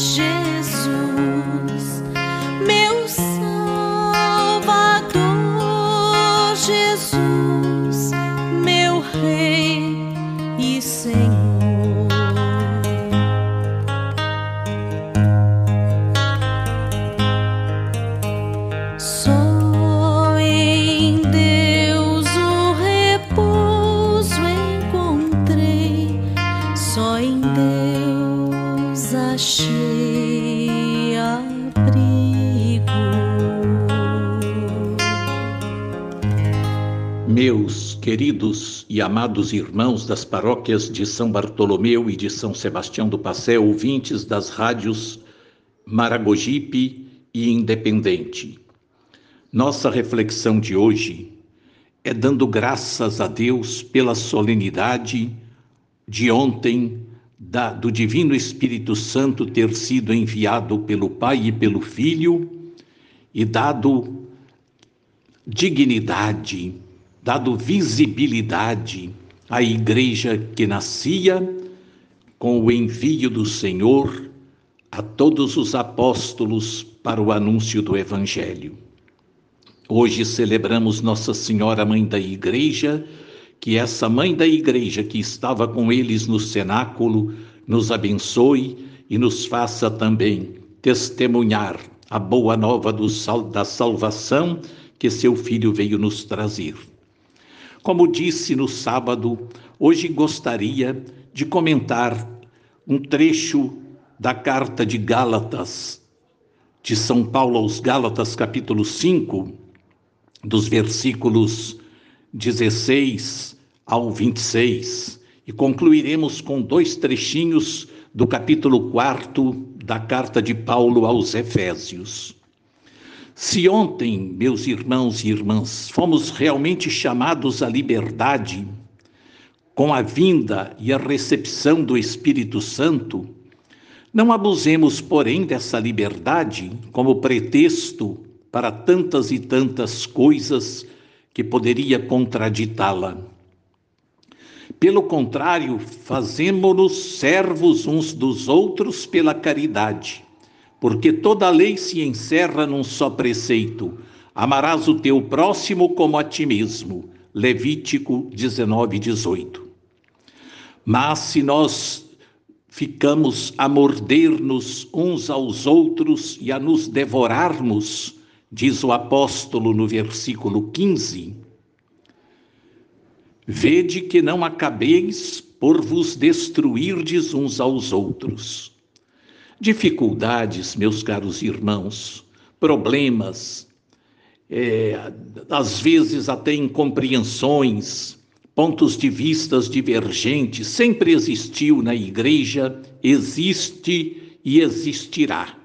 é Meus queridos e amados irmãos das paróquias de São Bartolomeu e de São Sebastião do Passé, ouvintes das rádios Maragogipe e Independente. Nossa reflexão de hoje é dando graças a Deus pela solenidade de ontem da- do Divino Espírito Santo ter sido enviado pelo Pai e pelo Filho e dado dignidade, dado visibilidade à igreja que nascia com o envio do Senhor a todos os apóstolos para o anúncio do Evangelho. Hoje celebramos Nossa Senhora, Mãe da Igreja, que essa Mãe da Igreja que estava com eles no cenáculo nos abençoe e nos faça também testemunhar a boa nova do da salvação que seu Filho veio nos trazer. Como disse no sábado, hoje gostaria de comentar um trecho da carta de Gálatas, de São Paulo aos Gálatas, capítulo 5, dos versículos 16 ao 26. E concluiremos com dois trechinhos do capítulo 4 da carta de Paulo aos Efésios. Se ontem, meus irmãos e irmãs, fomos realmente chamados à liberdade, com a vinda e a recepção do Espírito Santo, não abusemos, porém, dessa liberdade como pretexto para tantas e tantas coisas que poderia contraditá-la. Pelo contrário, fazemo-nos servos uns dos outros pela caridade, porque toda lei se encerra num só preceito: amarás o teu próximo como a ti mesmo. Levítico 19, 18. Mas se nós ficamos a morder-nos uns aos outros e a nos devorarmos, diz o apóstolo no versículo 15, Vede que não acabeis por vos destruirdes uns aos outros. Dificuldades, meus caros irmãos, problemas, é, às vezes até incompreensões, pontos de vistas divergentes, sempre existiu na igreja, existe e existirá.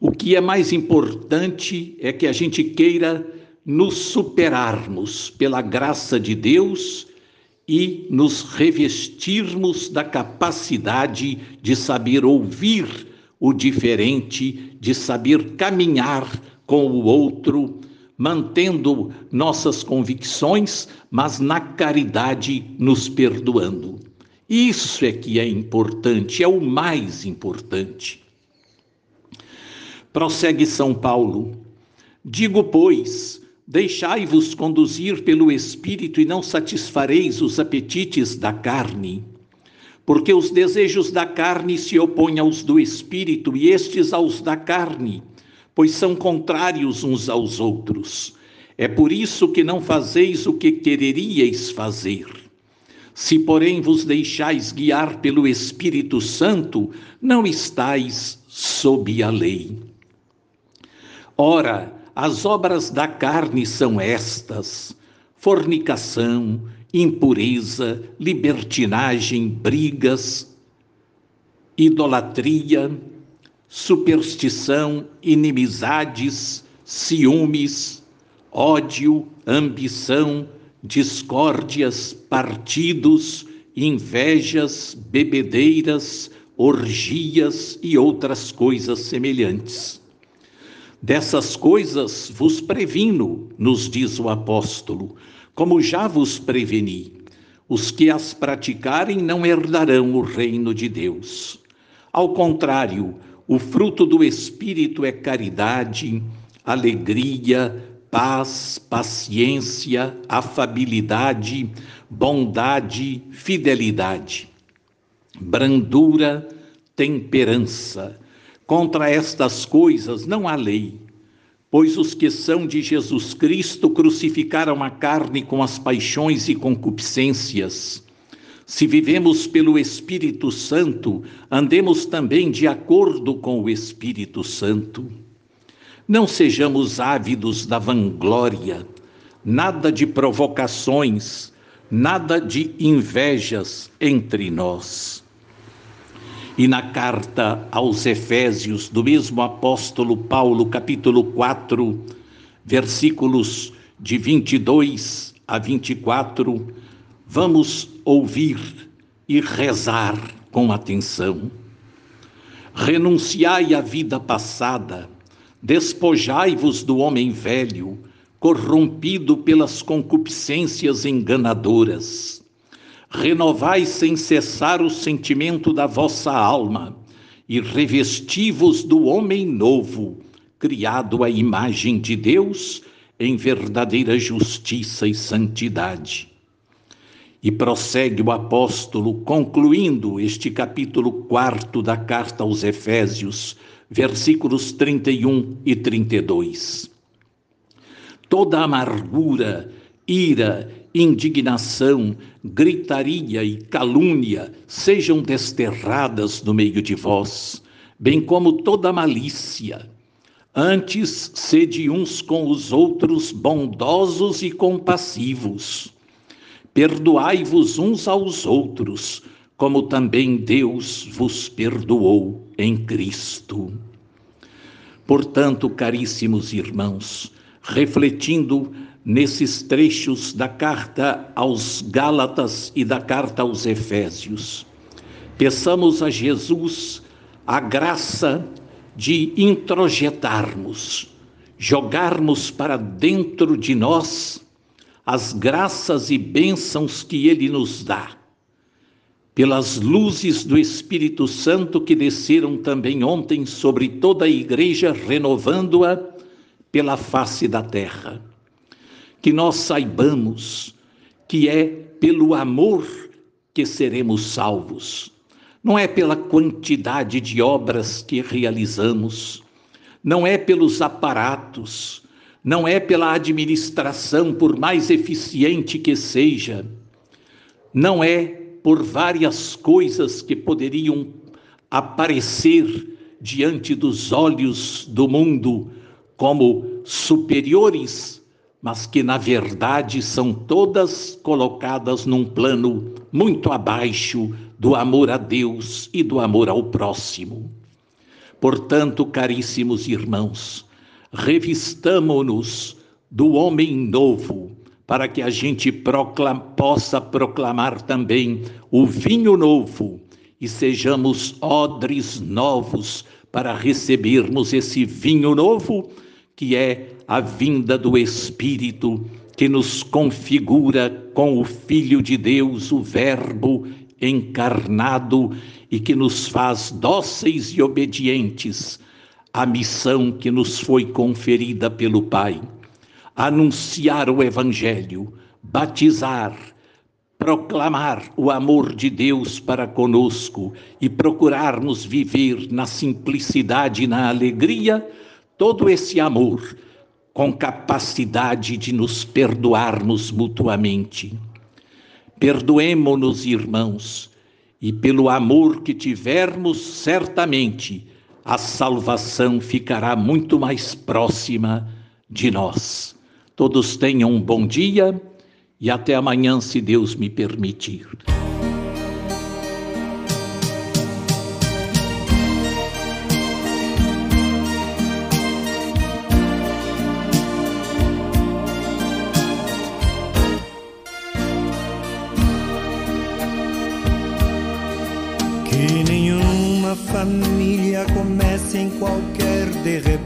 O que é mais importante é que a gente queira nos superarmos pela graça de Deus e nos revestirmos da capacidade de saber ouvir o diferente, de saber caminhar com o outro, mantendo nossas convicções, mas na caridade nos perdoando. Isso é que é importante, é o mais importante. Prossegue São Paulo. Digo, pois, Deixai-vos conduzir pelo Espírito e não satisfareis os apetites da carne. Porque os desejos da carne se opõem aos do Espírito e estes aos da carne, pois são contrários uns aos outros. É por isso que não fazeis o que quereríeis fazer. Se, porém, vos deixais guiar pelo Espírito Santo, não estais sob a lei. Ora, as obras da carne são estas: fornicação, impureza, libertinagem, brigas, idolatria, superstição, inimizades, ciúmes, ódio, ambição, discórdias, partidos, invejas, bebedeiras, orgias e outras coisas semelhantes. Dessas coisas vos previno, nos diz o apóstolo, como já vos preveni. Os que as praticarem não herdarão o reino de Deus. Ao contrário, o fruto do Espírito é caridade, alegria, paz, paciência, afabilidade, bondade, fidelidade, brandura, temperança Contra estas coisas não há lei, pois os que são de Jesus Cristo crucificaram a carne com as paixões e concupiscências. Se vivemos pelo Espírito Santo, andemos também de acordo com o Espírito Santo. Não sejamos ávidos da vanglória, nada de provocações, nada de invejas entre nós. E na carta aos Efésios, do mesmo apóstolo Paulo, capítulo 4, versículos de 22 a 24, vamos ouvir e rezar com atenção. Renunciai à vida passada, despojai-vos do homem velho, corrompido pelas concupiscências enganadoras renovai sem cessar o sentimento da vossa alma e revesti-vos do homem novo, criado à imagem de Deus em verdadeira justiça e santidade. E prossegue o apóstolo, concluindo este capítulo quarto da carta aos Efésios, versículos 31 e 32. Toda amargura, ira indignação, gritaria e calúnia sejam desterradas no meio de vós, bem como toda malícia. Antes, sede uns com os outros bondosos e compassivos. Perdoai-vos uns aos outros, como também Deus vos perdoou em Cristo. Portanto, caríssimos irmãos, refletindo nesses trechos da carta aos Gálatas e da carta aos Efésios, peçamos a Jesus a graça de introjetarmos, jogarmos para dentro de nós as graças e bênçãos que Ele nos dá, pelas luzes do Espírito Santo que desceram também ontem sobre toda a igreja, renovando-a pela face da terra. Que nós saibamos que é pelo amor que seremos salvos, não é pela quantidade de obras que realizamos, não é pelos aparatos, não é pela administração, por mais eficiente que seja, não é por várias coisas que poderiam aparecer diante dos olhos do mundo como superiores, mas que na verdade são todas colocadas num plano muito abaixo do amor a Deus e do amor ao próximo. Portanto, caríssimos irmãos, revistamo-nos do homem novo, para que a gente possa proclamar também o vinho novo e sejamos odres novos para recebermos esse vinho novo, que é a vinda do Espírito, que nos configura com o Filho de Deus, o Verbo encarnado e que nos faz dóceis e obedientes a missão que nos foi conferida pelo Pai: anunciar o Evangelho, batizar, proclamar o amor de Deus para conosco e procurarmos viver na simplicidade e na alegria todo esse amor, com capacidade de nos perdoarmos mutuamente. Perdoemo-nos, irmãos, e pelo amor que tivermos, certamente a salvação ficará muito mais próxima de nós. Todos tenham um bom dia e até amanhã, se Deus me permitir.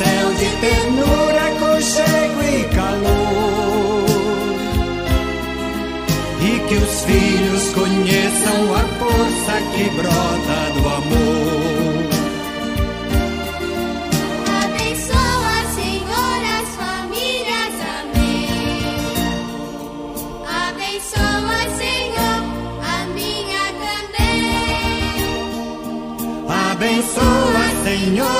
Céu de ternura, aconchego e calor. E que os filhos conheçam a força que brota do amor. Abençoa, Senhor, as famílias. Amém. Abençoa, Senhor, a minha também. Abençoa, Senhor,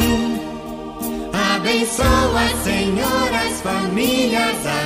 Abençoa, Senhor, as famílias.